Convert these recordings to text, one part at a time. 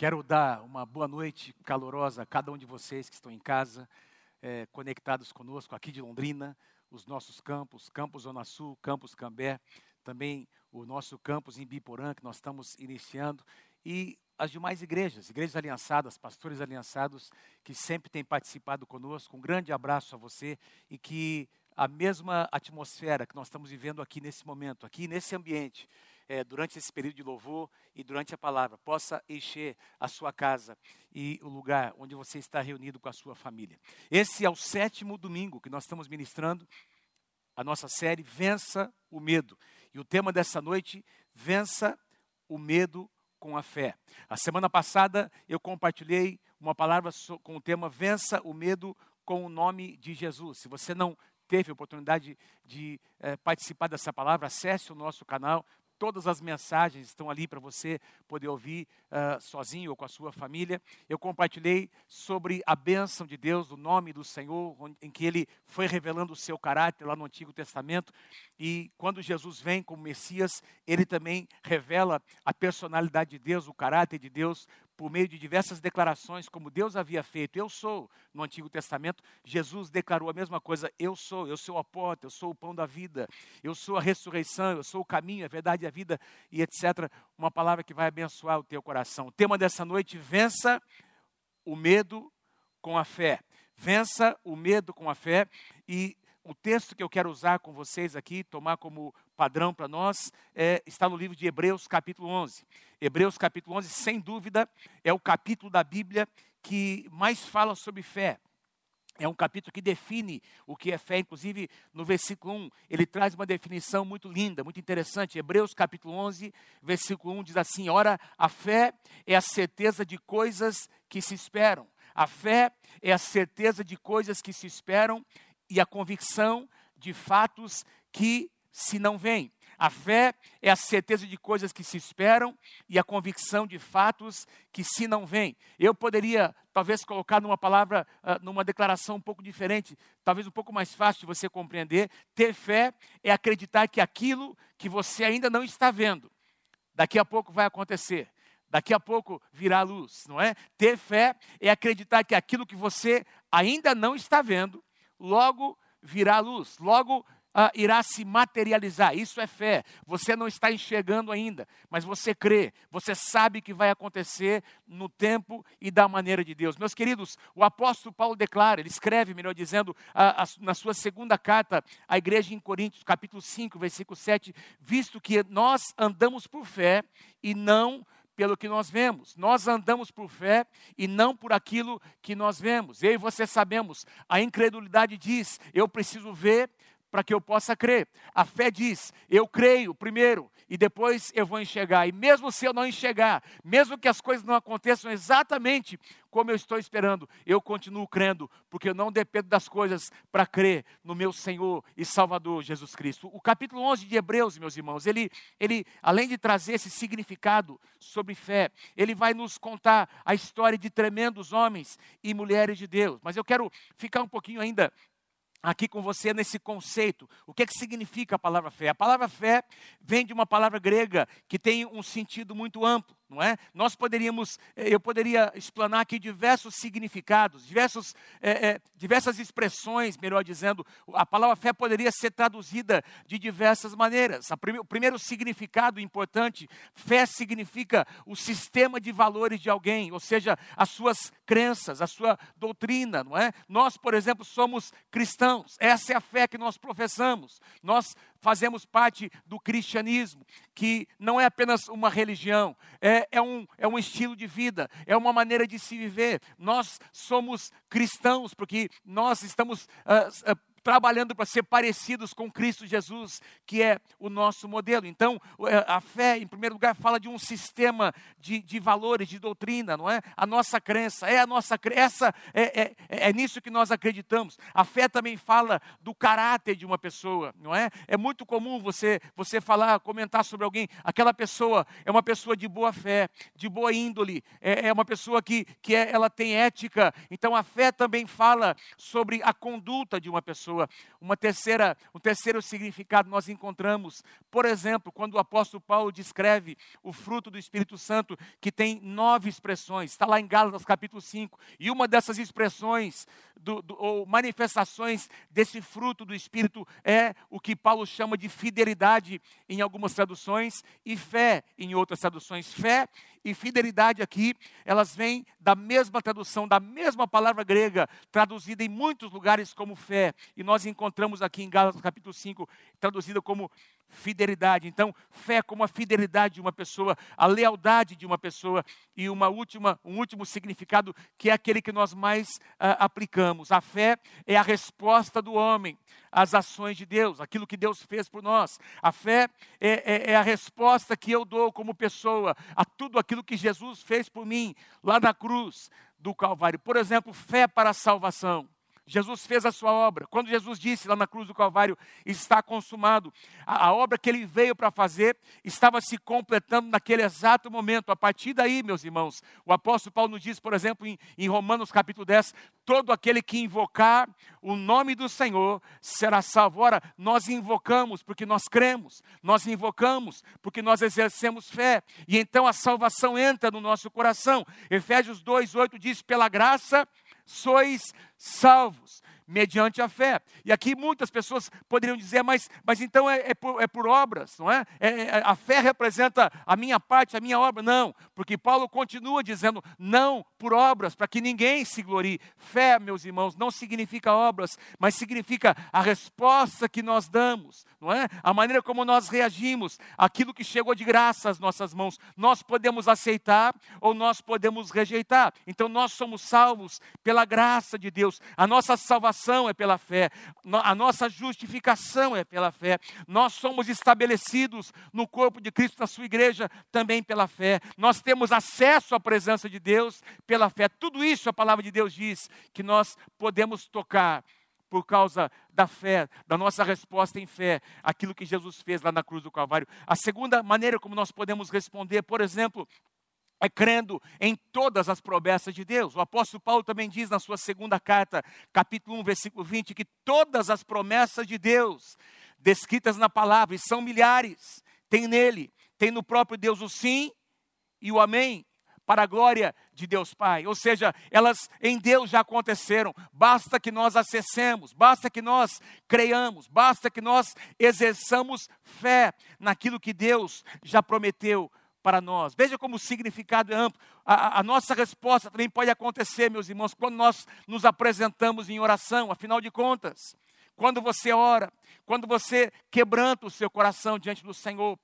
Quero dar uma boa noite calorosa a cada um de vocês que estão em casa, é, conectados conosco aqui de Londrina, os nossos campos, Campus Zona Sul, Campus Cambé, também o nosso campus em Biporã, que nós estamos iniciando, e as demais igrejas, igrejas aliançadas, pastores aliançados, que sempre têm participado conosco. Um grande abraço a você e que a mesma atmosfera que nós estamos vivendo aqui nesse momento, aqui nesse ambiente, é, durante esse período de louvor e durante a palavra, possa encher a sua casa e o lugar onde você está reunido com a sua família. Esse é o sétimo domingo que nós estamos ministrando a nossa série Vença o Medo. E o tema dessa noite, Vença o Medo com a Fé. A semana passada eu compartilhei uma palavra com o tema Vença o Medo com o nome de Jesus. Se você não teve a oportunidade de é, participar dessa palavra, acesse o nosso canal, Todas as mensagens estão ali para você poder ouvir uh, sozinho ou com a sua família. Eu compartilhei sobre a bênção de Deus, o nome do Senhor, em que Ele foi revelando o seu caráter lá no Antigo Testamento. E quando Jesus vem como Messias, Ele também revela a personalidade de Deus, o caráter de Deus por meio de diversas declarações, como Deus havia feito, eu sou, no Antigo Testamento, Jesus declarou a mesma coisa, eu sou, eu sou a porta, eu sou o pão da vida, eu sou a ressurreição, eu sou o caminho, a verdade e a vida, e etc. Uma palavra que vai abençoar o teu coração. O tema dessa noite, vença o medo com a fé. Vença o medo com a fé. E o texto que eu quero usar com vocês aqui, tomar como padrão para nós, é, está no livro de Hebreus, capítulo 11. Hebreus, capítulo 11, sem dúvida, é o capítulo da Bíblia que mais fala sobre fé. É um capítulo que define o que é fé, inclusive no versículo 1, ele traz uma definição muito linda, muito interessante. Hebreus capítulo 11, versículo 1 diz assim: Ora, a fé é a certeza de coisas que se esperam. A fé é a certeza de coisas que se esperam e a convicção de fatos que se não veem. A fé é a certeza de coisas que se esperam e a convicção de fatos que se não veem. Eu poderia, talvez, colocar numa palavra, ah, numa declaração um pouco diferente, talvez um pouco mais fácil de você compreender. Ter fé é acreditar que aquilo que você ainda não está vendo, daqui a pouco vai acontecer. Daqui a pouco virá luz, não é? Ter fé é acreditar que aquilo que você ainda não está vendo, logo virá luz, logo Uh, irá se materializar. Isso é fé. Você não está enxergando ainda, mas você crê, você sabe que vai acontecer no tempo e da maneira de Deus. Meus queridos, o apóstolo Paulo declara, ele escreve, melhor dizendo, uh, uh, na sua segunda carta à igreja em Coríntios, capítulo 5, versículo 7, visto que nós andamos por fé e não por pelo que nós vemos. Nós andamos por fé e não por aquilo que nós vemos. Eu e você sabemos, a incredulidade diz: eu preciso ver para que eu possa crer. A fé diz: eu creio primeiro e depois eu vou enxergar. E mesmo se eu não enxergar, mesmo que as coisas não aconteçam exatamente como eu estou esperando, eu continuo crendo, porque eu não dependo das coisas para crer no meu Senhor e Salvador Jesus Cristo. O capítulo 11 de Hebreus, meus irmãos, ele, ele além de trazer esse significado sobre fé, ele vai nos contar a história de tremendos homens e mulheres de Deus. Mas eu quero ficar um pouquinho ainda aqui com você nesse conceito. O que, é que significa a palavra fé? A palavra fé vem de uma palavra grega que tem um sentido muito amplo não é? Nós poderíamos, eh, eu poderia explanar aqui diversos significados, diversos, é, é, diversas expressões, melhor dizendo, a palavra fé poderia ser traduzida de diversas maneiras. Prime, o primeiro significado importante, fé significa o sistema de valores de alguém, ou seja, as suas crenças, a sua doutrina, não é? Nós, por exemplo, somos cristãos, essa é a fé que nós professamos. Nós fazemos parte do cristianismo, que não é apenas uma religião, é, é, um, é um estilo de vida, é uma maneira de se viver. Nós somos cristãos porque nós estamos uh, uh, trabalhando para ser parecidos com Cristo Jesus, que é o nosso modelo. Então, é, a fé, em primeiro lugar, fala de um sistema de, de valores, de doutrina, não é? A nossa crença, é a nossa crença, é, é, é nisso que nós acreditamos. A fé também fala do caráter de uma pessoa, não é? É muito comum você, você falar, comentar sobre alguém, aquela pessoa é uma pessoa de boa fé, de boa índole, é, é uma pessoa que, que é, ela tem ética. Então, a fé também fala sobre a conduta de uma pessoa pessoa. Uma terceira, um terceiro significado nós encontramos, por exemplo, quando o apóstolo Paulo descreve o fruto do Espírito Santo, que tem nove expressões, está lá em Gálatas capítulo 5, e uma dessas expressões, do, do, ou manifestações desse fruto do Espírito é o que Paulo chama de fidelidade em algumas traduções e fé em outras traduções. Fé e fidelidade aqui, elas vêm da mesma tradução, da mesma palavra grega, traduzida em muitos lugares como fé. E nós encontramos aqui em Gálatas capítulo 5, traduzida como fidelidade. Então, fé como a fidelidade de uma pessoa, a lealdade de uma pessoa e uma última, um último significado que é aquele que nós mais uh, aplicamos. A fé é a resposta do homem às ações de Deus, aquilo que Deus fez por nós. A fé é, é, é a resposta que eu dou como pessoa a tudo aquilo que Jesus fez por mim lá na cruz do Calvário. Por exemplo, fé para a salvação. Jesus fez a sua obra. Quando Jesus disse lá na cruz do Calvário, está consumado, a, a obra que ele veio para fazer estava se completando naquele exato momento. A partir daí, meus irmãos, o apóstolo Paulo nos diz, por exemplo, em, em Romanos capítulo 10, todo aquele que invocar o nome do Senhor será salvo. Ora, nós invocamos porque nós cremos, nós invocamos porque nós exercemos fé, e então a salvação entra no nosso coração. Efésios 2,8 diz: pela graça sois salvos mediante a fé. E aqui muitas pessoas poderiam dizer, mas, mas então é, é, por, é por, obras, não é? É, é? A fé representa a minha parte, a minha obra. Não, porque Paulo continua dizendo, não por obras, para que ninguém se glorie. Fé, meus irmãos, não significa obras, mas significa a resposta que nós damos, não é? A maneira como nós reagimos, aquilo que chegou de graça às nossas mãos. Nós podemos aceitar ou nós podemos rejeitar. Então nós somos salvos pela graça de Deus. A nossa salvação salvação é pela fé, a nossa justificação é pela fé, nós somos estabelecidos no corpo de Cristo, na sua igreja, também pela fé, nós temos acesso à presença de Deus pela fé. Tudo isso a palavra de Deus diz que nós podemos tocar por causa da fé, da nossa resposta em fé, aquilo que Jesus fez lá na cruz do Calvário. A segunda maneira como nós podemos responder, por exemplo, é crendo em todas as promessas de Deus. O apóstolo Paulo também diz na sua segunda carta, capítulo 1, versículo 20, que todas as promessas de Deus, descritas na palavra, e são milhares, tem nele, tem no próprio Deus o sim e o amém, para a glória de Deus Pai. Ou seja, elas em Deus já aconteceram, basta que nós acessemos, basta que nós creiamos, basta que nós exerçamos fé naquilo que Deus já prometeu para nós. Veja como o significado é amplo. A, a, nossa resposta também pode acontecer, meus irmãos, quando nós nos apresentamos em oração, afinal de contas. Quando você ora, quando você quebranta o seu coração diante do Senhor,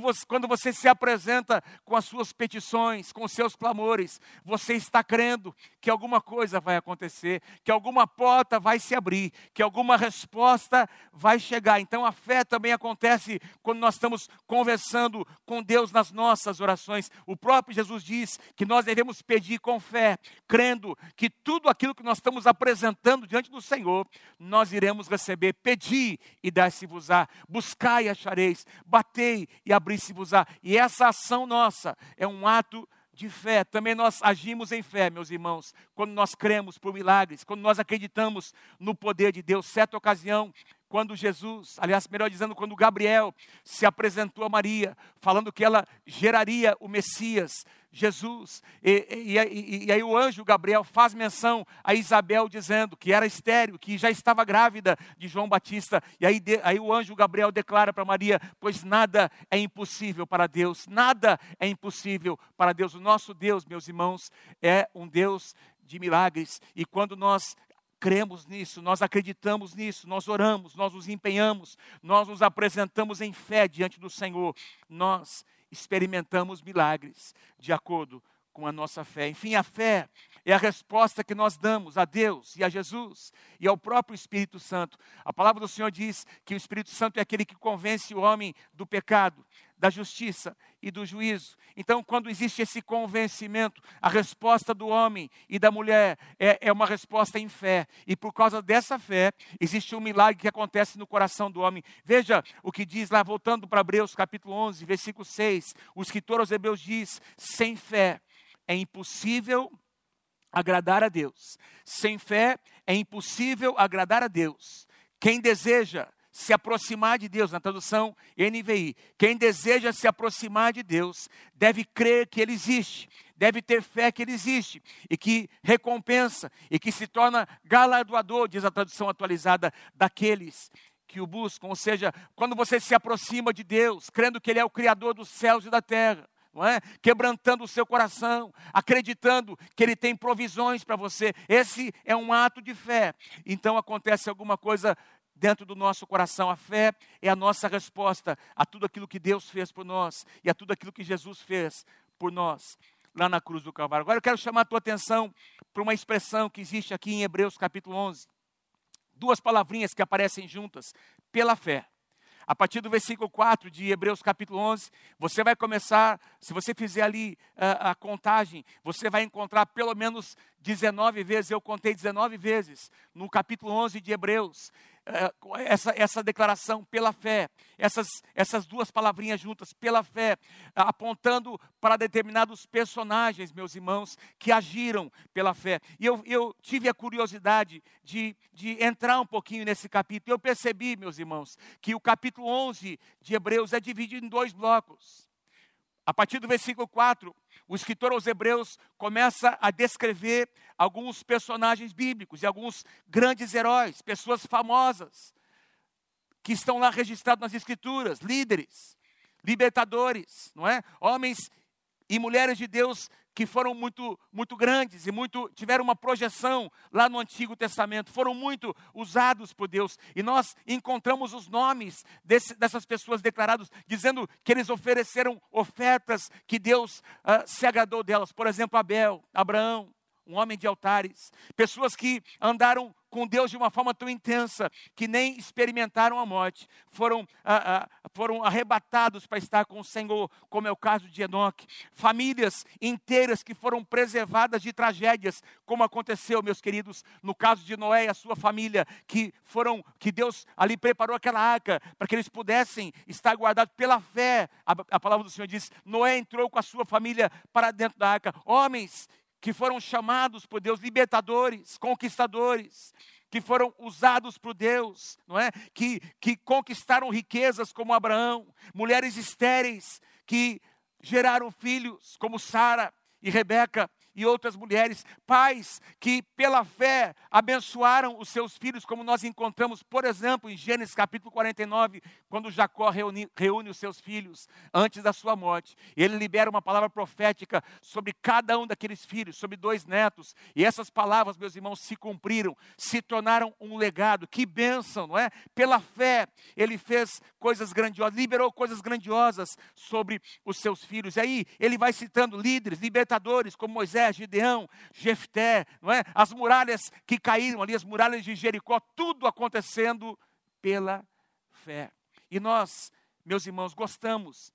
você, quando você se apresenta com as suas petições, com os seus clamores, você está crendo que alguma coisa vai acontecer, que alguma porta vai se abrir, que alguma resposta vai chegar. Então a fé também acontece quando nós estamos conversando com Deus nas nossas orações. O próprio Jesus diz que nós devemos pedir com fé, crendo que tudo aquilo que nós estamos apresentando diante do Senhor, nós iremos receber. Pedir e dar-se-vos-á, buscai e achareis, batei e abrir-se-vos-á. E essa ação nossa é um ato de fé. Também nós agimos em fé, meus irmãos, quando nós cremos por milagres, quando nós acreditamos no poder de Deus. Certa ocasião, quando Jesus, aliás, melhor dizendo, quando Gabriel se apresentou a Maria, falando que ela geraria o Messias, Jesus. E, e, e, e, aí o anjo Gabriel faz menção a Isabel dizendo que era estéreo, que já estava grávida de João Batista. E aí, de, aí o anjo Gabriel declara para Maria: Pois nada é impossível para Deus, nada é impossível para Deus. O nosso Deus, meus irmãos, é um Deus de milagres. E quando nós cremos nisso, nós acreditamos nisso, nós oramos, nós nos empenhamos, nós nos apresentamos em fé diante do Senhor, nós experimentamos milagres de acordo com a nossa fé. Enfim, a fé é a resposta que nós damos a Deus e a Jesus e ao próprio Espírito Santo. A palavra do Senhor diz que o Espírito Santo é aquele que convence o homem do pecado, da justiça e do juízo. Então, quando existe esse convencimento, a resposta do homem e da mulher é, é uma resposta em fé. E por causa dessa fé, existe um milagre que acontece no coração do homem. Veja o que diz lá, voltando para Hebreus capítulo 11, versículo 6. O escritor aos Hebreus diz: sem fé é impossível agradar a Deus. Sem fé é impossível agradar a Deus. Quem deseja se aproximar de Deus, na tradução NVI, quem deseja se aproximar de Deus deve crer que Ele existe, deve ter fé que Ele existe e que recompensa e que se torna galardoador, diz a tradução atualizada, daqueles que o buscam. Ou seja, quando você se aproxima de Deus, crendo que Ele é o Criador dos céus e da terra, é? Quebrantando o seu coração, acreditando que Ele tem provisões para você. Esse é um ato de fé. Então acontece alguma coisa dentro do nosso coração. A fé é a nossa resposta a tudo aquilo que Deus fez por nós e a tudo aquilo que Jesus fez por nós lá na cruz do Calvário. Agora eu quero chamar a tua atenção para uma expressão que existe aqui em Hebreus capítulo 11. Duas palavrinhas que aparecem juntas, pela fé. A partir do versículo 4 de Hebreus capítulo 11, você vai começar, se você fizer ali uh, a contagem, você vai encontrar pelo menos 19 vezes, eu contei 19 vezes, no capítulo 11 de Hebreus, essa, essa declaração pela fé, essas, essas duas palavrinhas juntas, pela fé, apontando para determinados personagens, meus irmãos, que agiram pela fé. E eu, eu tive a curiosidade de, de entrar um pouquinho nesse capítulo. Eu percebi, meus irmãos, que o capítulo 11 de Hebreus é dividido em dois blocos. A partir do versículo 4, o escritor aos Hebreus começa a descrever alguns personagens bíblicos e alguns grandes heróis, pessoas famosas, que estão lá registrados nas Escrituras, líderes, libertadores, não é? Homens e mulheres de Deus que foram muito, muito grandes e muito tiveram uma projeção lá no Antigo Testamento, foram muito usados por Deus. E nós encontramos os nomes desse, dessas pessoas declarados, dizendo que eles ofereceram ofertas que Deus uh, se agradou delas. Por exemplo, Abel, Abraão, um homem de altares, pessoas que andaram com Deus de uma forma tão intensa que nem experimentaram a morte, foram, ah, ah, foram arrebatados para estar com o Senhor, como é o caso de Enoque. Famílias inteiras que foram preservadas de tragédias, como aconteceu, meus queridos, no caso de Noé e a sua família, que foram, que Deus ali preparou aquela arca para que eles pudessem estar guardados pela fé. A, a palavra do Senhor diz: Noé entrou com a sua família para dentro da arca. Homens que foram chamados por Deus, libertadores, conquistadores, que foram usados por Deus, não é? Que, que conquistaram riquezas como Abraão, mulheres estéreis que geraram filhos como Sara e Rebeca, e outras mulheres, pais que pela fé abençoaram os seus filhos, como nós encontramos, por exemplo, em Gênesis capítulo 49, quando Jacó reúne, reúne os seus filhos antes da sua morte. Ele libera uma palavra profética sobre cada um daqueles filhos, sobre dois netos, e essas palavras, meus irmãos, se cumpriram, se tornaram um legado. Que bênção, não é? Pela fé, ele fez coisas grandiosas, liberou coisas grandiosas sobre os seus filhos. E aí ele vai citando líderes, libertadores, como Moisés Moisés, Gideão, Jefté, não é? as muralhas que caíram ali, as muralhas de Jericó, tudo acontecendo pela fé. E nós, meus irmãos, gostamos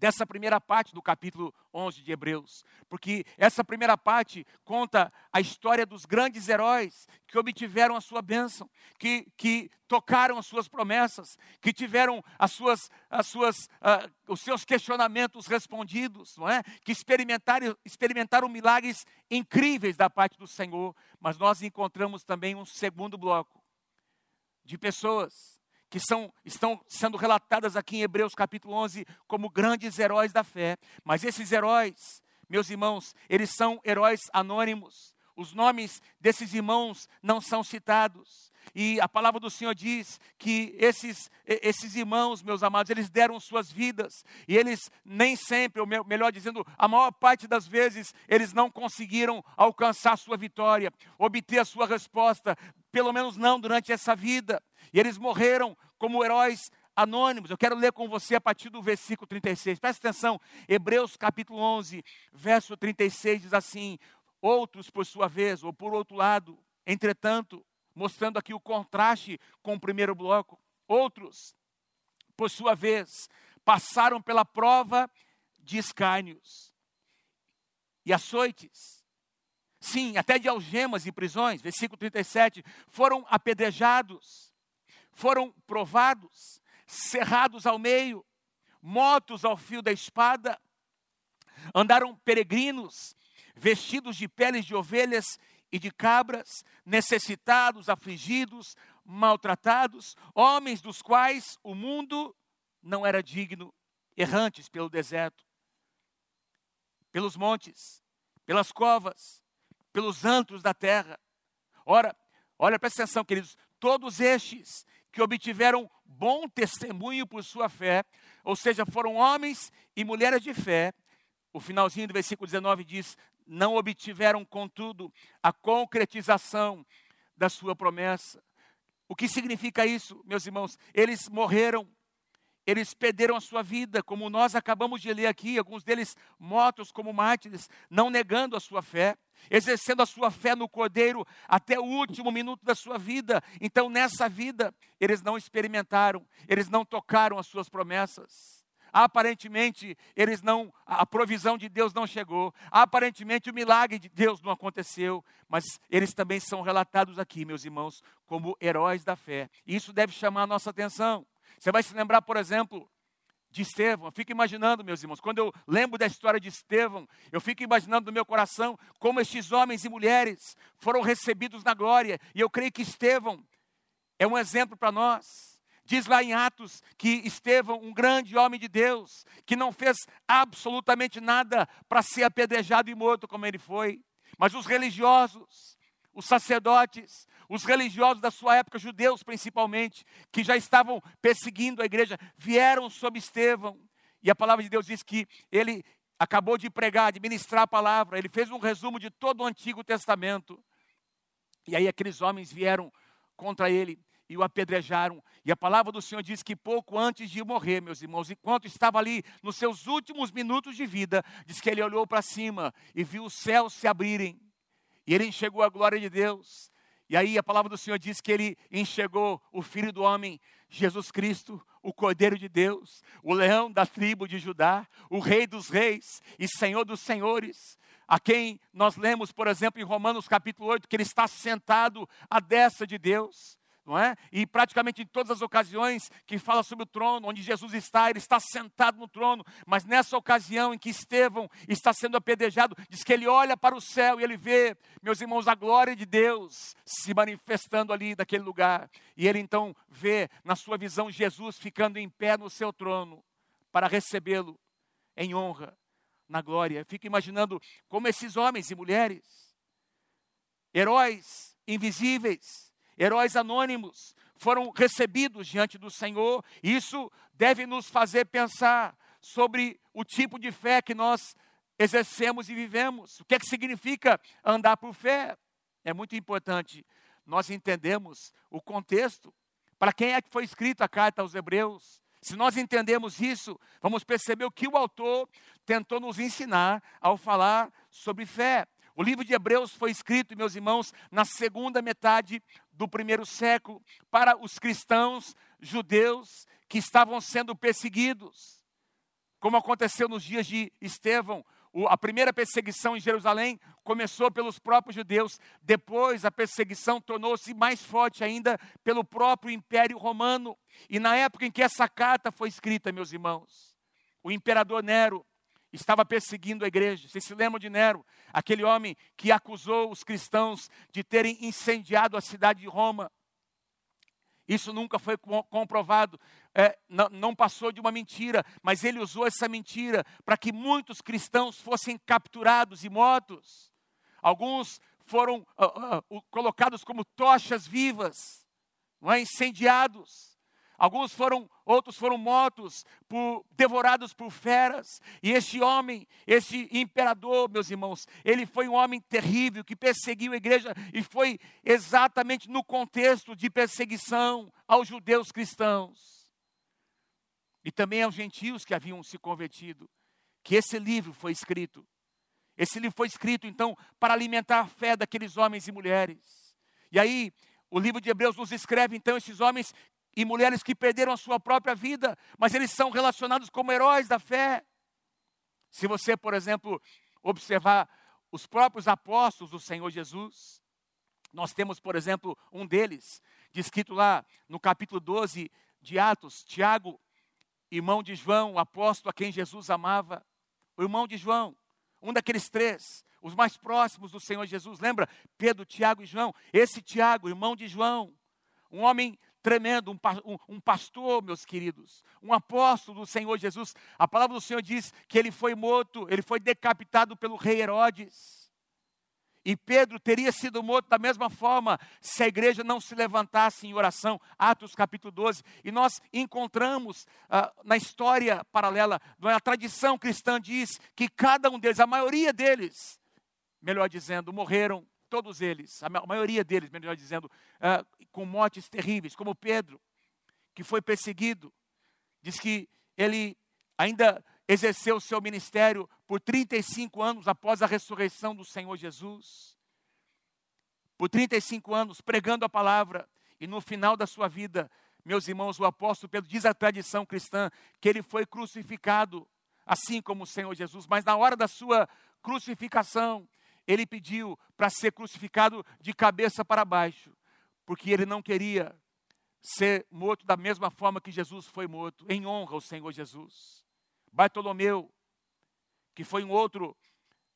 dessa primeira parte do capítulo 11 de Hebreus, porque essa primeira parte conta a história dos grandes heróis que obtiveram a sua bênção, que, que tocaram as suas promessas, que tiveram as suas, as suas, uh, os seus questionamentos respondidos, não é? que experimentaram, experimentaram milagres incríveis da parte do Senhor, mas nós encontramos também um segundo bloco de pessoas que são, estão sendo relatadas aqui em Hebreus capítulo 11 como grandes heróis da fé. Mas esses heróis, meus irmãos, eles são heróis anônimos. Os nomes desses irmãos não são citados. E a palavra do Senhor diz que esses, esses irmãos, meus amados, eles deram suas vidas. E eles nem sempre, ou melhor dizendo, a maior parte das vezes, eles não conseguiram alcançar sua vitória, obter a sua resposta, pelo menos não durante essa vida. E eles morreram como heróis anônimos. Eu quero ler com você a partir do versículo 36. Presta atenção, Hebreus capítulo 11, verso 36 diz assim: Outros, por sua vez, ou por outro lado, entretanto, mostrando aqui o contraste com o primeiro bloco, outros, por sua vez, passaram pela prova de escárnios e açoites sim, até de algemas e prisões, versículo 37, foram apedrejados, foram provados, cerrados ao meio, mortos ao fio da espada, andaram peregrinos, vestidos de peles de ovelhas e de cabras, necessitados, afligidos, maltratados, homens dos quais o mundo não era digno, errantes pelo deserto, pelos montes, pelas covas, pelos antros da terra. Ora, olha, presta atenção, queridos, todos estes que obtiveram bom testemunho por sua fé, ou seja, foram homens e mulheres de fé. O finalzinho do versículo 19 diz: Não obtiveram, contudo, a concretização da sua promessa. O que significa isso, meus irmãos? Eles morreram, eles perderam a sua vida, como nós acabamos de ler aqui, alguns deles mortos como mártires, não negando a sua fé, exercendo a sua fé no Cordeiro até o último minuto da sua vida. Então, nessa vida, eles não experimentaram, eles não tocaram as suas promessas. Aparentemente, eles não, a provisão de Deus não chegou. Aparentemente, o milagre de Deus não aconteceu. Mas eles também são relatados aqui, meus irmãos, como heróis da fé. Isso deve chamar a nossa atenção. Você vai se lembrar, por exemplo, de Estevão. Eu fico imaginando, meus irmãos, quando eu lembro da história de Estevão, eu fico imaginando no meu coração como estes homens e mulheres foram recebidos na glória. E eu creio que Estevão é um exemplo para nós. Diz lá em Atos que Estevão, um grande homem de Deus, que não fez absolutamente nada para ser apedrejado e morto como ele foi, mas os religiosos, os sacerdotes, os religiosos da sua época, judeus principalmente, que já estavam perseguindo a igreja, vieram sobre Estevão. E a palavra de Deus diz que ele acabou de pregar, de ministrar a palavra, ele fez um resumo de todo o Antigo Testamento. E aí aqueles homens vieram contra ele e o apedrejaram. E a palavra do Senhor diz que pouco antes de morrer, meus irmãos, enquanto estava ali nos seus últimos minutos de vida, diz que ele olhou para cima e viu os céus se abrirem. E ele enxergou a glória de Deus. E aí a palavra do Senhor diz que ele enxergou o Filho do Homem, Jesus Cristo, o Cordeiro de Deus, o leão da tribo de Judá, o Rei dos Reis e Senhor dos Senhores, a quem nós lemos, por exemplo, em Romanos capítulo 8, que ele está sentado à destra de Deus não é? E praticamente em todas as ocasiões que fala sobre o trono, onde Jesus está, ele está sentado no trono, mas nessa ocasião em que Estevão está sendo apedrejado, diz que ele olha para o céu e ele vê, meus irmãos, a glória de Deus se manifestando ali naquele lugar. E ele então vê na sua visão Jesus ficando em pé no seu trono para recebê-lo em honra, na glória. Fica imaginando como esses homens e mulheres, heróis invisíveis, heróis anônimos foram recebidos diante do Senhor. Isso deve nos fazer pensar sobre o tipo de fé que nós exercemos e vivemos. O que é que significa andar por fé? É muito importante nós entendemos o contexto. Para quem é que foi escrita a carta aos Hebreus? Se nós entendemos isso, vamos perceber o que o autor tentou nos ensinar ao falar sobre fé. O livro de Hebreus foi escrito, meus irmãos, na segunda metade do primeiro século, para os cristãos judeus que estavam sendo perseguidos. Como aconteceu nos dias de Estevão, a primeira perseguição em Jerusalém começou pelos próprios judeus, depois a perseguição tornou-se mais forte ainda pelo próprio Império Romano. E na época em que essa carta foi escrita, meus irmãos, o imperador Nero estava perseguindo a igreja. Vocês se lembram de Nero? Aquele homem que acusou os cristãos de terem incendiado a cidade de Roma. Isso nunca foi comprovado, é, não, não, passou de uma mentira, mas ele usou essa mentira para que muitos cristãos fossem capturados e mortos. Alguns foram uh, uh, colocados como tochas vivas, não é? incendiados. Alguns foram, outros foram mortos, por, devorados por feras. E este homem, este imperador, meus irmãos, ele foi um homem terrível que perseguiu a igreja e foi exatamente no contexto de perseguição aos judeus cristãos. E também aos gentios que haviam se convertido. Que esse livro foi escrito. Esse livro foi escrito, então, para alimentar a fé daqueles homens e mulheres. E aí, o livro de Hebreus nos escreve, então, esses homens e mulheres que perderam a sua própria vida, mas eles são relacionados como heróis da fé. Se você, por exemplo, observar os próprios apóstolos do Senhor Jesus, nós temos, por exemplo, um deles, descrito lá no capítulo 12 de Atos, Tiago, irmão de João, o apóstolo a quem Jesus amava, o irmão de João, um daqueles três, os mais próximos do Senhor Jesus, lembra? Pedro, Tiago e João. Esse Tiago, irmão de João, um homem tremendo, um, um, pastor, meus queridos, um apóstolo do Senhor Jesus. A palavra do Senhor diz que ele foi morto, ele foi decapitado pelo rei Herodes. E Pedro teria sido morto da mesma forma se a igreja não se levantasse em oração. Atos capítulo 12. E nós encontramos ah, na história paralela, a tradição cristã diz que cada um deles, a maioria deles, melhor dizendo, morreram, todos eles, a maioria deles, melhor dizendo, ah, com mortes terríveis, como Pedro, que foi perseguido. Diz que ele ainda exerceu o seu ministério por 35 anos após a ressurreição do Senhor Jesus. Por 35 anos pregando a palavra e no final da sua vida, meus irmãos, o apóstolo Pedro diz a tradição cristã que ele foi crucificado assim como o Senhor Jesus, mas na hora da sua crucificação, ele pediu para ser crucificado de cabeça para baixo, porque ele não queria ser morto da mesma forma que Jesus foi morto, em honra ao Senhor Jesus. Bartolomeu, que foi um outro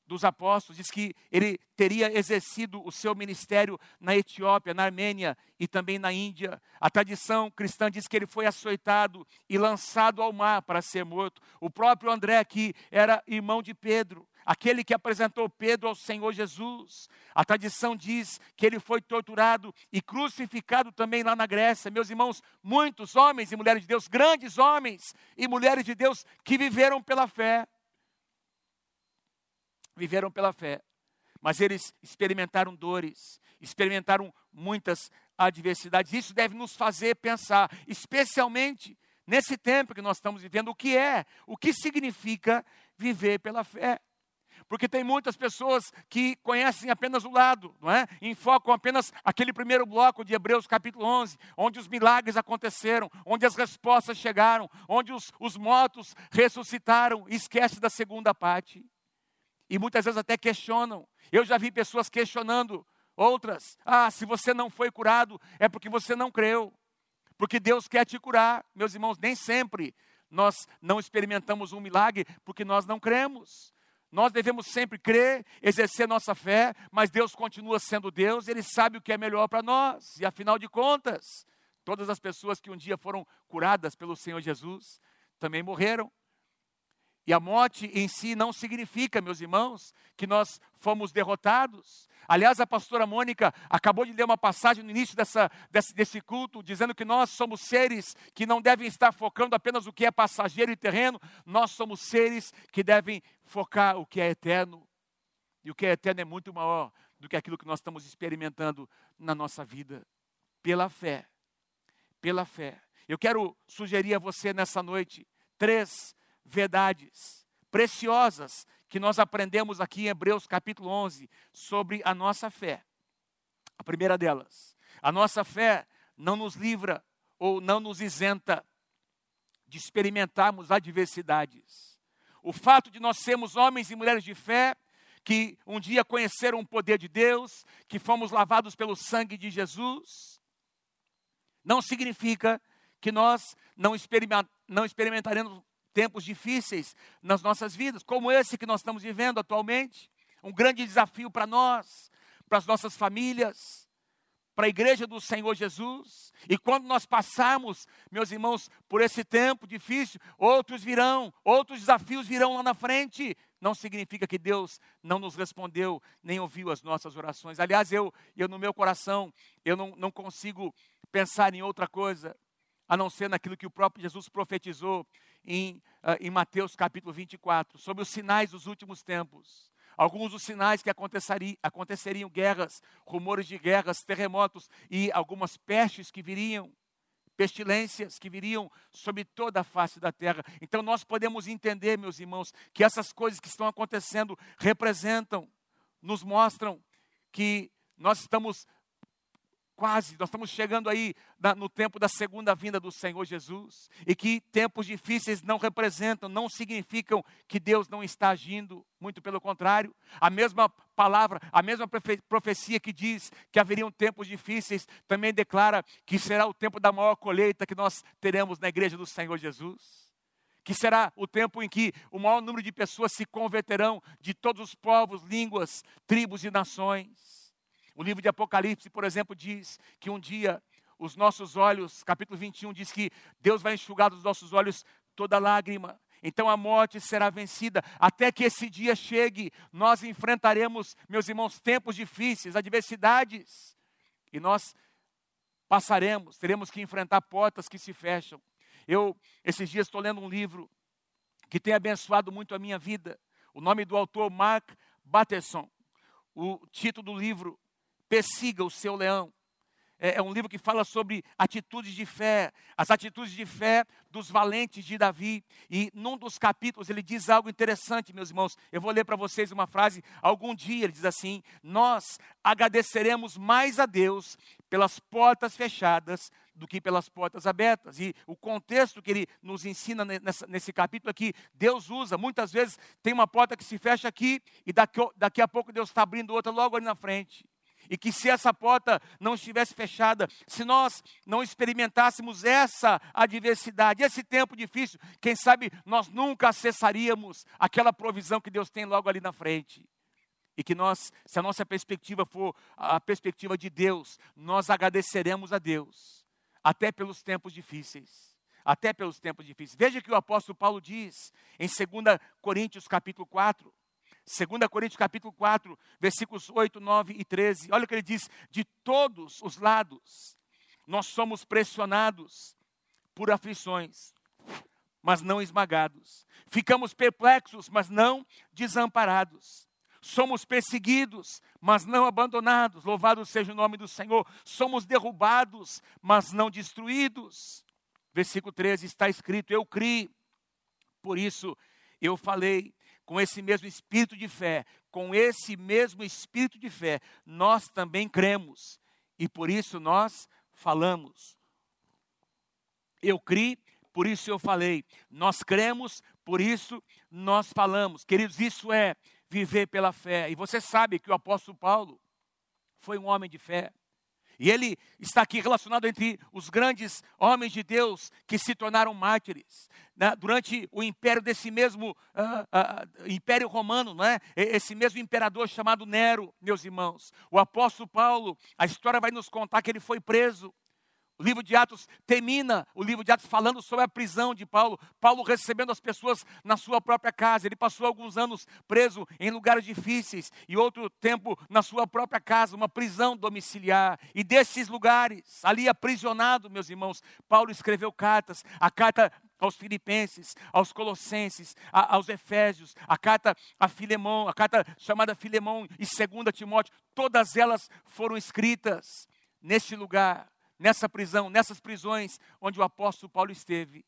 dos apóstolos, diz que ele teria exercido o seu ministério na Etiópia, na Armênia e também na Índia. A tradição cristã diz que ele foi açoitado e lançado ao mar para ser morto. O próprio André, que era irmão de Pedro, aquele que apresentou Pedro ao Senhor Jesus. A tradição diz que ele foi torturado e crucificado também lá na Grécia. Meus irmãos, muitos homens e mulheres de Deus, grandes homens e mulheres de Deus que viveram pela fé. Viveram pela fé. Mas eles experimentaram dores, experimentaram muitas adversidades. Isso deve nos fazer pensar, especialmente nesse tempo que nós estamos vivendo, o que é, o que significa viver pela fé. Porque tem muitas pessoas que conhecem apenas o lado, não é? Enfocam apenas aquele primeiro bloco de Hebreus capítulo 11, onde os milagres aconteceram, onde as respostas chegaram, onde os, os mortos ressuscitaram, esquece da segunda parte. E muitas vezes até questionam. Eu já vi pessoas questionando outras. Ah, se você não foi curado, é porque você não creu. Porque Deus quer te curar. Meus irmãos, nem sempre nós não experimentamos um milagre porque nós não cremos. Nós devemos sempre crer, exercer nossa fé, mas Deus continua sendo Deus, Ele sabe o que é melhor para nós. E afinal de contas, todas as pessoas que um dia foram curadas pelo Senhor Jesus também morreram. E a morte em si não significa, meus irmãos, que nós fomos derrotados. Aliás, a pastora Mônica acabou de ler uma passagem no início dessa, desse, desse, culto, dizendo que nós somos seres que não devem estar focando apenas o que é passageiro e terreno, nós somos seres que devem focar o que é eterno. E o que é eterno é muito maior do que aquilo que nós estamos experimentando na nossa vida. Pela fé. Pela fé. Eu quero sugerir a você nessa noite três verdades preciosas que nós aprendemos aqui em Hebreus capítulo 11 sobre a nossa fé. A primeira delas, a nossa fé não nos livra ou não nos isenta de experimentarmos adversidades. O fato de nós sermos homens e mulheres de fé, que um dia conheceram o poder de Deus, que fomos lavados pelo sangue de Jesus, não significa que nós não, experimentaremos tempos difíceis nas nossas vidas, como esse que nós estamos vivendo atualmente. Um grande desafio para nós, para as nossas famílias, para a igreja do Senhor Jesus. E quando nós passarmos, meus irmãos, por esse tempo difícil, outros virão, outros desafios virão lá na frente. Não significa que Deus não nos respondeu, nem ouviu as nossas orações. Aliás, eu, eu no meu coração, eu não, não consigo pensar em outra coisa, a não ser naquilo que o próprio Jesus profetizou em, uh, em Mateus capítulo 24, sobre os sinais dos últimos tempos. Alguns dos sinais que aconteceriam, aconteceriam guerras, rumores de guerras, terremotos e algumas pestes que viriam, pestilências que viriam sobre toda a face da terra. Então nós podemos entender, meus irmãos, que essas coisas que estão acontecendo representam, nos mostram que nós estamos quase, nós estamos chegando aí no tempo da segunda vinda do Senhor Jesus, e que tempos difíceis não representam, não significam que Deus não está agindo, muito pelo contrário, a mesma palavra, a mesma profecia que diz que haveriam tempos difíceis, também declara que será o tempo da maior colheita que nós teremos na igreja do Senhor Jesus que será o tempo em que o maior número de pessoas se converterão de todos os povos, línguas, tribos e nações. O livro de Apocalipse, por exemplo, diz que um dia os nossos olhos, capítulo 21 diz que Deus vai enxugar dos nossos olhos toda lágrima. Então a morte será vencida. Até que esse dia chegue, nós enfrentaremos, meus irmãos, tempos difíceis, adversidades. E nós passaremos, teremos que enfrentar portas que se fecham. Eu, esses dias, estou lendo um livro que tem abençoado muito a minha vida. O nome do autor, Mark Batterson. O título do livro, Persiga o Seu Leão é, é um livro que fala sobre atitudes de fé, as atitudes de fé dos valentes de Davi. E num dos capítulos ele diz algo interessante, meus irmãos. Eu vou ler para vocês uma frase. Algum dia ele diz assim: Nós agradeceremos mais a Deus pelas portas fechadas do que pelas portas abertas. E o contexto que ele nos ensina nessa, nesse capítulo é que Deus usa, muitas vezes tem uma porta que se fecha aqui e daqui, daqui a pouco Deus está abrindo outra logo ali na frente. E que se essa porta não estivesse fechada, se nós não experimentássemos essa adversidade, esse tempo difícil, quem sabe nós nunca acessaríamos aquela provisão que Deus tem logo ali na frente. E que nós, se a nossa perspectiva for a perspectiva de Deus, nós agradeceremos a Deus, até pelos tempos difíceis. Até pelos tempos difíceis. Veja que o apóstolo Paulo diz em 2 Coríntios capítulo 4, 2 Coríntios capítulo 4, versículos 8, 9 e 13. Olha o que ele diz: de todos os lados nós somos pressionados por aflições, mas não esmagados. Ficamos perplexos, mas não desamparados. Somos perseguidos, mas não abandonados. Louvado seja o nome do Senhor. Somos derrubados, mas não destruídos. Versículo 13 está escrito: Eu criei, por isso eu falei com esse mesmo espírito de fé, com esse mesmo espírito de fé, nós também cremos e por isso nós falamos. Eu criei, por isso eu falei. Nós cremos, por isso nós falamos. Queridos, isso é viver pela fé. E você sabe que o apóstolo Paulo foi um homem de fé. E ele está aqui relacionado entre os grandes homens de Deus que se tornaram mártires. Né? Durante o império desse mesmo uh, uh, império romano, não é? esse mesmo imperador chamado Nero, meus irmãos. O apóstolo Paulo, a história vai nos contar que ele foi preso. O livro de Atos termina o livro de Atos falando sobre a prisão de Paulo. Paulo recebendo as pessoas na sua própria casa. Ele passou alguns anos preso em lugares difíceis e outro tempo na sua própria casa, uma prisão domiciliar. E desses lugares, ali aprisionado, meus irmãos, Paulo escreveu cartas. A carta aos Filipenses, aos Colossenses, a, aos Efésios, a carta a Filemão, a carta chamada Filemão e 2 Timóteo, todas elas foram escritas neste lugar nessa prisão, nessas prisões onde o apóstolo Paulo esteve.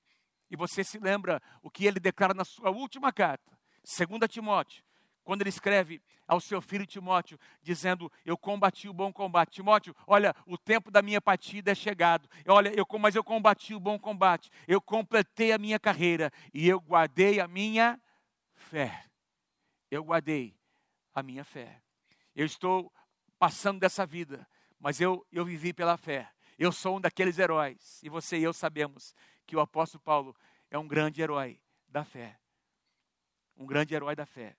E você se lembra o que ele declara na sua última carta, 2 Timóteo, quando ele escreve ao seu filho Timóteo, dizendo: Eu combati o bom combate. Timóteo, olha, o tempo da minha partida é chegado. Olha, eu, mas eu combati o bom combate. Eu completei a minha carreira e eu guardei a minha fé. Eu guardei a minha fé. Eu estou passando dessa vida, mas eu, eu vivi pela fé. Eu sou um daqueles heróis, e você e eu sabemos que o apóstolo Paulo é um grande herói da fé. Um grande herói da fé.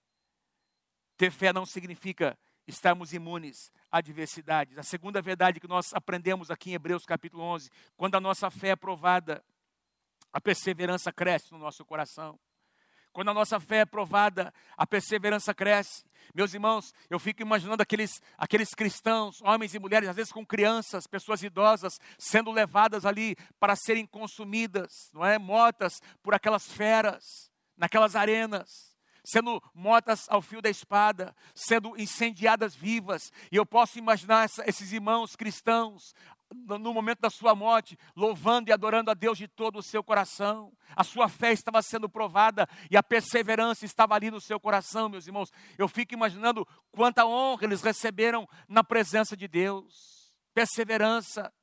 Ter fé não significa estarmos imunes a adversidades. A segunda verdade que nós aprendemos aqui em Hebreus capítulo 11, quando a nossa fé é provada, a perseverança cresce no nosso coração. Quando a nossa fé é provada, a perseverança cresce. Meus irmãos, eu fico imaginando aqueles, aqueles cristãos, homens e mulheres, às vezes com crianças, pessoas idosas, sendo levadas ali para serem consumidas, não é? Mortas por aquelas feras, naquelas arenas sendo mortas ao fio da espada, sendo incendiadas vivas. E eu posso imaginar essa, esses irmãos cristãos no momento da sua morte, louvando e adorando a Deus de todo o seu coração. A sua fé estava sendo provada e a perseverança estava ali no seu coração, meus irmãos. Eu fico imaginando quanta honra eles receberam na presença de Deus. Perseverança,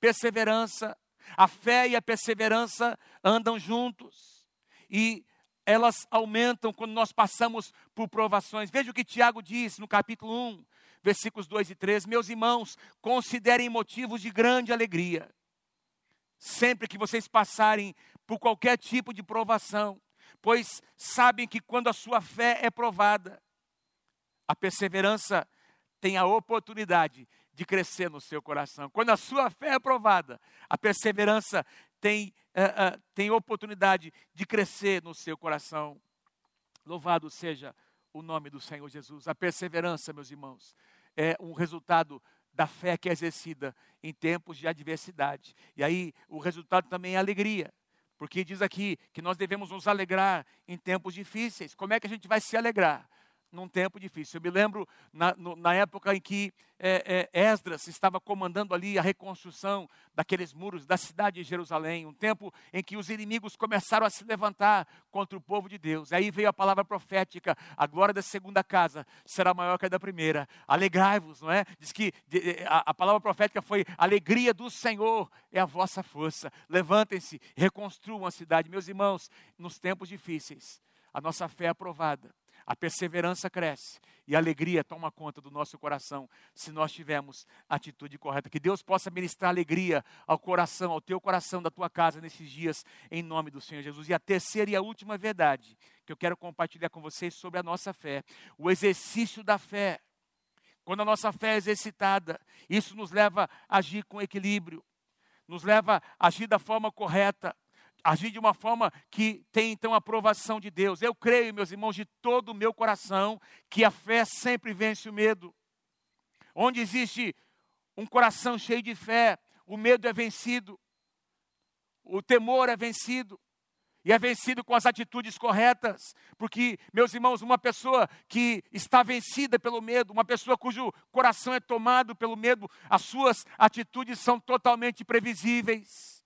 perseverança. A fé e a perseverança andam juntos. E elas aumentam quando nós passamos por provações. Veja o que Tiago diz no capítulo 1, versículos 2 e 3. Meus irmãos, considerem motivos de grande alegria, sempre que vocês passarem por qualquer tipo de provação, pois sabem que quando a sua fé é provada, a perseverança tem a oportunidade de crescer no seu coração. Quando a sua fé é aprovada, a perseverança tem, uh, uh, tem oportunidade de crescer no seu coração. Louvado seja o nome do Senhor Jesus. A perseverança, meus irmãos, é um resultado da fé que é exercida em tempos de adversidade. E aí o resultado também é alegria. Porque diz aqui que nós devemos nos alegrar em tempos difíceis. Como é que a gente vai se alegrar? Num tempo difícil. Eu me lembro na, no, na época em que é, é, Esdras estava comandando ali a reconstrução daqueles muros da cidade de Jerusalém, um tempo em que os inimigos começaram a se levantar contra o povo de Deus. Aí veio a palavra profética: a glória da segunda casa será maior que a da primeira. Alegrai-vos, não é? Diz que a, a palavra profética foi: alegria do Senhor é a vossa força. Levantem-se, reconstruam a cidade. Meus irmãos, nos tempos difíceis, a nossa fé é aprovada a perseverança cresce e a alegria toma conta do nosso coração se nós tivermos a atitude correta. Que Deus possa ministrar alegria ao coração, ao teu coração, da tua casa nesses dias, em nome do Senhor Jesus. E a terceira e a última verdade que eu quero compartilhar com vocês sobre a nossa fé: o exercício da fé. Quando a nossa fé é exercitada, isso nos leva a agir com equilíbrio, nos leva a agir da forma correta, agir de uma forma que tem então a aprovação de Deus. Eu creio, meus irmãos, de todo o meu coração, que a fé sempre vence o medo. Onde existe um coração cheio de fé, o medo é vencido, o temor é vencido. E é vencido com as atitudes corretas, porque, meus irmãos, uma pessoa que está vencida pelo medo, uma pessoa cujo coração é tomado pelo medo, as suas atitudes são totalmente previsíveis.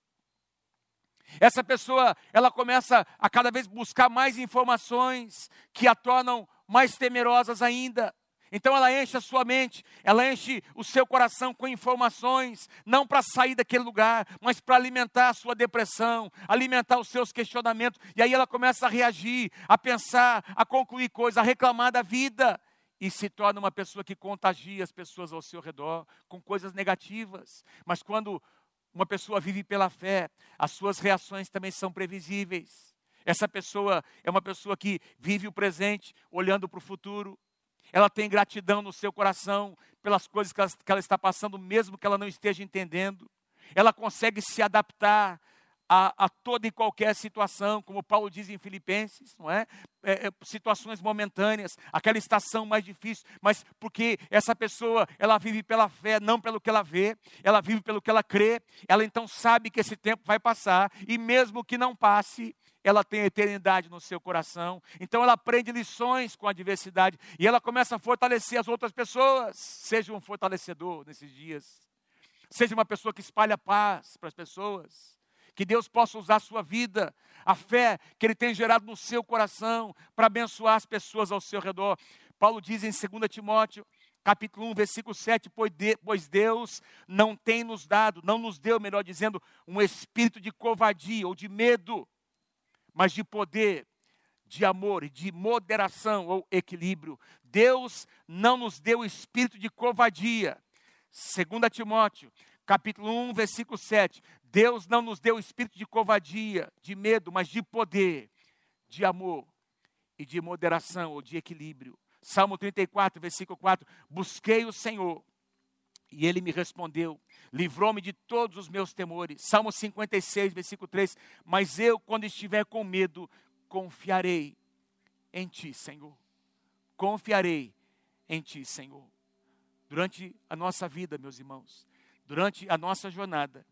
Essa pessoa, ela começa a cada vez buscar mais informações que a tornam mais temerosas ainda. Então ela enche a sua mente, ela enche o seu coração com informações, não para sair daquele lugar, mas para alimentar a sua depressão, alimentar os seus questionamentos. E aí ela começa a reagir, a pensar, a concluir coisas, a reclamar da vida. E se torna uma pessoa que contagia as pessoas ao seu redor com coisas negativas. Mas quando uma pessoa vive pela fé, as suas reações também são previsíveis. Essa pessoa é uma pessoa que vive o presente, olhando para o futuro. Ela tem gratidão no seu coração pelas coisas que ela, que ela está passando, mesmo que ela não esteja entendendo. Ela consegue se adaptar a, a, toda e qualquer situação, como Paulo diz em Filipenses, não é? É, é? Situações momentâneas, aquela estação mais difícil, mas porque essa pessoa, ela vive pela fé, não pelo que ela vê, ela vive pelo que ela crê, ela então sabe que esse tempo vai passar, e mesmo que não passe, ela tem a eternidade no seu coração, então ela aprende lições com a adversidade, e ela começa a fortalecer as outras pessoas, seja um fortalecedor nesses dias, seja uma pessoa que espalha paz para as pessoas, que Deus possa usar a sua vida, a fé que Ele tem gerado no seu coração, para abençoar as pessoas ao seu redor. Paulo diz em 2 Timóteo, capítulo 1, versículo 7, pois Deus não tem nos dado, não nos deu, melhor dizendo, um espírito de covardia ou de medo, mas de poder, de amor e de moderação ou equilíbrio. Deus não nos deu espírito de covardia. 2 Timóteo, capítulo 1, versículo 7. Deus não nos deu espírito de covardia, de medo, mas de poder, de amor e de moderação ou de equilíbrio. Salmo 34, versículo 4: Busquei o Senhor e ele me respondeu, livrou-me de todos os meus temores. Salmo 56, versículo 3: Mas eu, quando estiver com medo, confiarei em ti, Senhor. Confiarei em ti, Senhor. Durante a nossa vida, meus irmãos, durante a nossa jornada,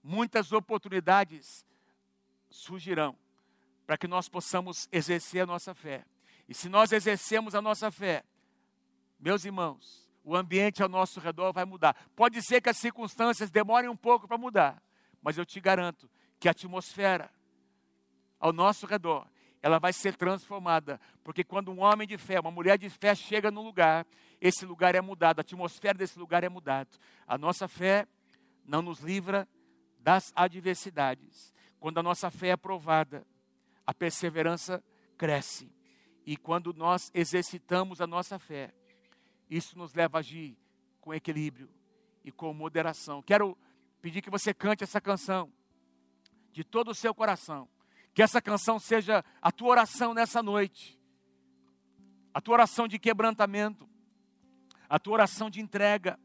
muitas oportunidades surgirão para que nós possamos exercer a nossa fé. E se nós exercemos a nossa fé, meus irmãos, o ambiente ao nosso redor vai mudar. Pode ser que as circunstâncias demorem um pouco para mudar, mas eu te garanto que a atmosfera ao nosso redor, ela vai ser transformada, porque quando um homem de fé, uma mulher de fé chega no lugar, esse lugar é mudado, a atmosfera desse lugar é mudada. A nossa fé não nos livra das adversidades. Quando a nossa fé é provada, a perseverança cresce. E quando nós exercitamos a nossa fé, isso nos leva a agir com equilíbrio e com moderação. Quero pedir que você cante essa canção de todo o seu coração. Que essa canção seja a tua oração nessa noite. A tua oração de quebrantamento, a tua oração de entrega,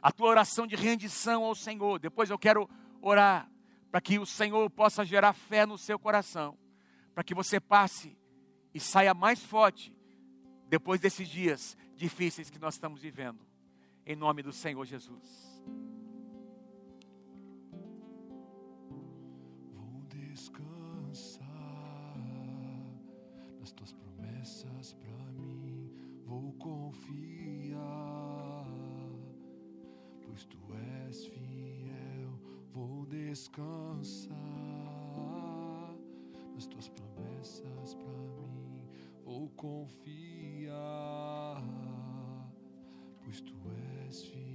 a tua oração de rendição ao Senhor. Depois eu quero orar para que o Senhor possa gerar fé no seu coração, para que você passe e saia mais forte depois desses dias difíceis que nós estamos vivendo. Em nome do Senhor Jesus. Vou descansar nas tuas promessas para mim, vou confiar, pois tu és fiel, vou descansar. Nas tuas promessas para mim, vou confiar, pois tu és fiel,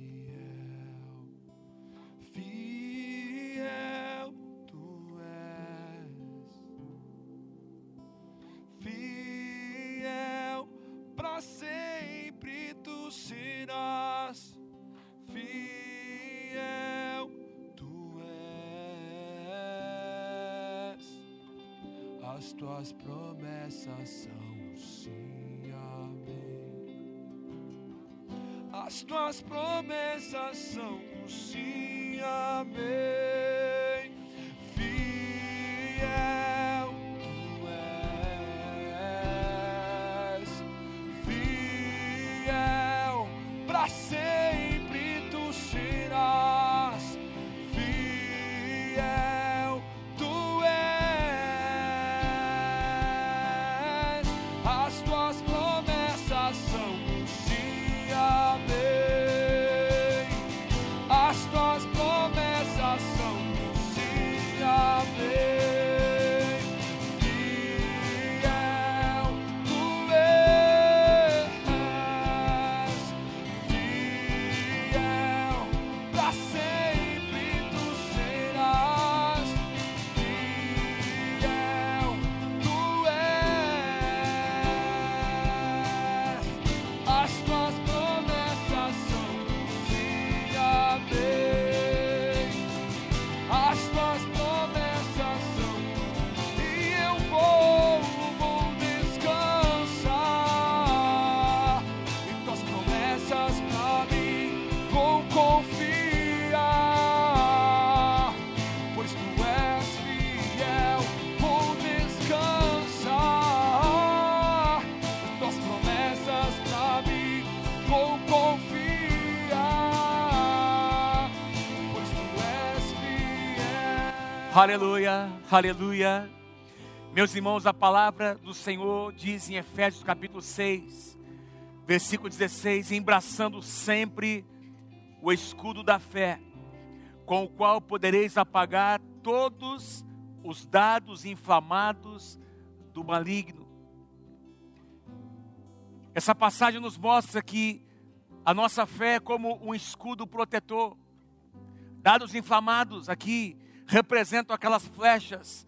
As tuas promessas são sim, amém. As tuas promessas são sim, amém. Aleluia, aleluia. Meus irmãos, a palavra do Senhor diz em Efésios capítulo 6, versículo 16: embraçando sempre o escudo da fé, com o qual podereis apagar todos os dados inflamados do maligno. Essa passagem nos mostra que a nossa fé é como um escudo protetor. Dados inflamados aqui representam aquelas flechas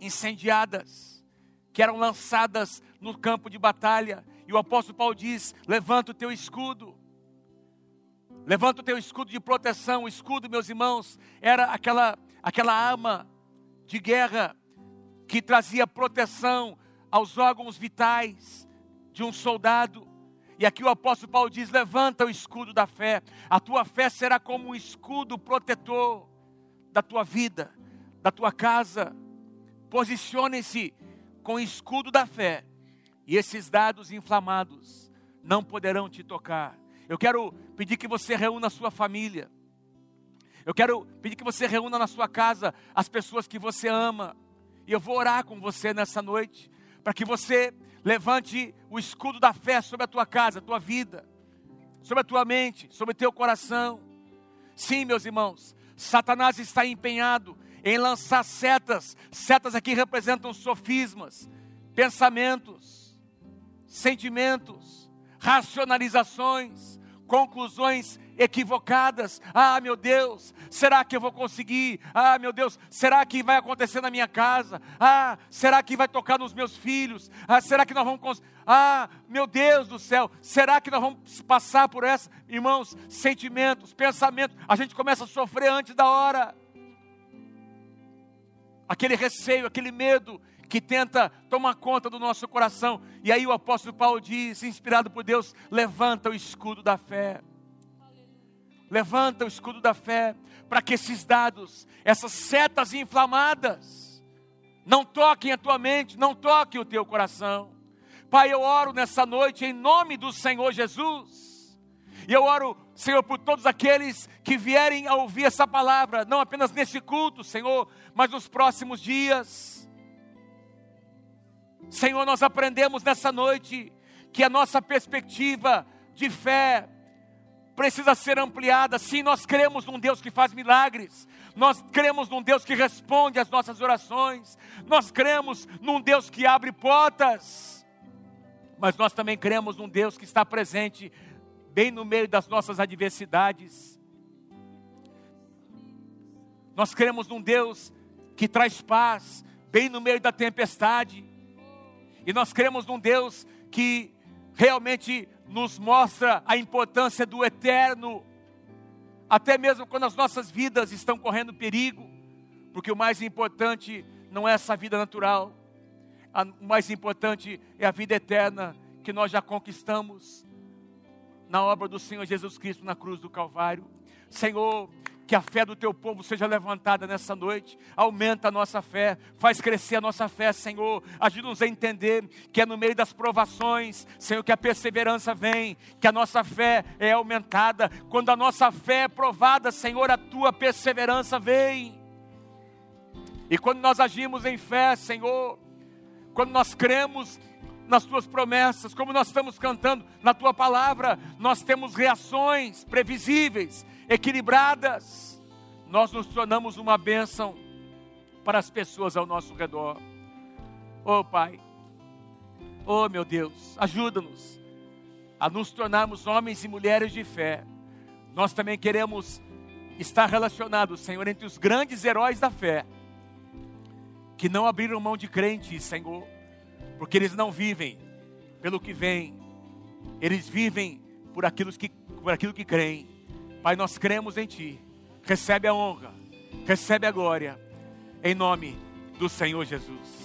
incendiadas que eram lançadas no campo de batalha. E o apóstolo Paulo diz: levanta o teu escudo. Levanta o teu escudo de proteção. O escudo, meus irmãos, era aquela, aquela arma de guerra que trazia proteção aos órgãos vitais de um soldado. E aqui o apóstolo Paulo diz: levanta o escudo da fé. A tua fé será como um escudo protetor da tua vida, da tua casa. Posicione-se com o escudo da fé, e esses dados inflamados não poderão te tocar. Eu quero pedir que você reúna a sua família. Eu quero pedir que você reúna na sua casa as pessoas que você ama. E eu vou orar com você nessa noite, para que você levante o escudo da fé sobre a tua casa, a tua vida, sobre a tua mente, sobre o teu coração. Sim, meus irmãos, Satanás está empenhado em lançar setas. Setas aqui representam sofismas, pensamentos, sentimentos, racionalizações, conclusões equivocadas. Ah, meu Deus, será que eu vou conseguir? Ah, meu Deus, será que vai acontecer na minha casa? Ah, será que vai tocar nos meus filhos? Ah, será que nós vamos cons- Ah, meu Deus do céu, será que nós vamos passar por essa? Irmãos, sentimentos, pensamentos, a gente começa a sofrer antes da hora. Aquele receio, aquele medo que tenta tomar conta do nosso coração. E aí o apóstolo Paulo diz, inspirado por Deus, levanta o escudo da fé. Levanta o escudo da fé para que esses dados, essas setas inflamadas, não toquem a tua mente, não toquem o teu coração. Pai, eu oro nessa noite em nome do Senhor Jesus. E eu oro, Senhor, por todos aqueles que vierem a ouvir essa palavra, não apenas nesse culto, Senhor, mas nos próximos dias. Senhor, nós aprendemos nessa noite que a nossa perspectiva de fé precisa ser ampliada. Sim, nós cremos num Deus que faz milagres, nós cremos num Deus que responde às nossas orações, nós cremos num Deus que abre portas, mas nós também cremos num Deus que está presente bem no meio das nossas adversidades. Nós cremos num Deus que traz paz bem no meio da tempestade. E nós cremos num Deus que realmente nos mostra a importância do eterno, até mesmo quando as nossas vidas estão correndo perigo, porque o mais importante não é essa vida natural, o mais importante é a vida eterna que nós já conquistamos na obra do Senhor Jesus Cristo na cruz do Calvário. Senhor, que a fé do teu povo seja levantada nessa noite. Aumenta a nossa fé, faz crescer a nossa fé, Senhor. Ajuda-nos a entender que é no meio das provações, Senhor, que a perseverança vem, que a nossa fé é aumentada. Quando a nossa fé é provada, Senhor, a tua perseverança vem. E quando nós agimos em fé, Senhor, quando nós cremos nas tuas promessas, como nós estamos cantando na tua palavra, nós temos reações previsíveis equilibradas, nós nos tornamos uma bênção para as pessoas ao nosso redor. Oh Pai, oh meu Deus, ajuda-nos a nos tornarmos homens e mulheres de fé. Nós também queremos estar relacionados, Senhor, entre os grandes heróis da fé, que não abriram mão de crente, Senhor, porque eles não vivem pelo que vem, eles vivem por aquilo que, por aquilo que creem. Pai, nós cremos em Ti. Recebe a honra, recebe a glória, em nome do Senhor Jesus.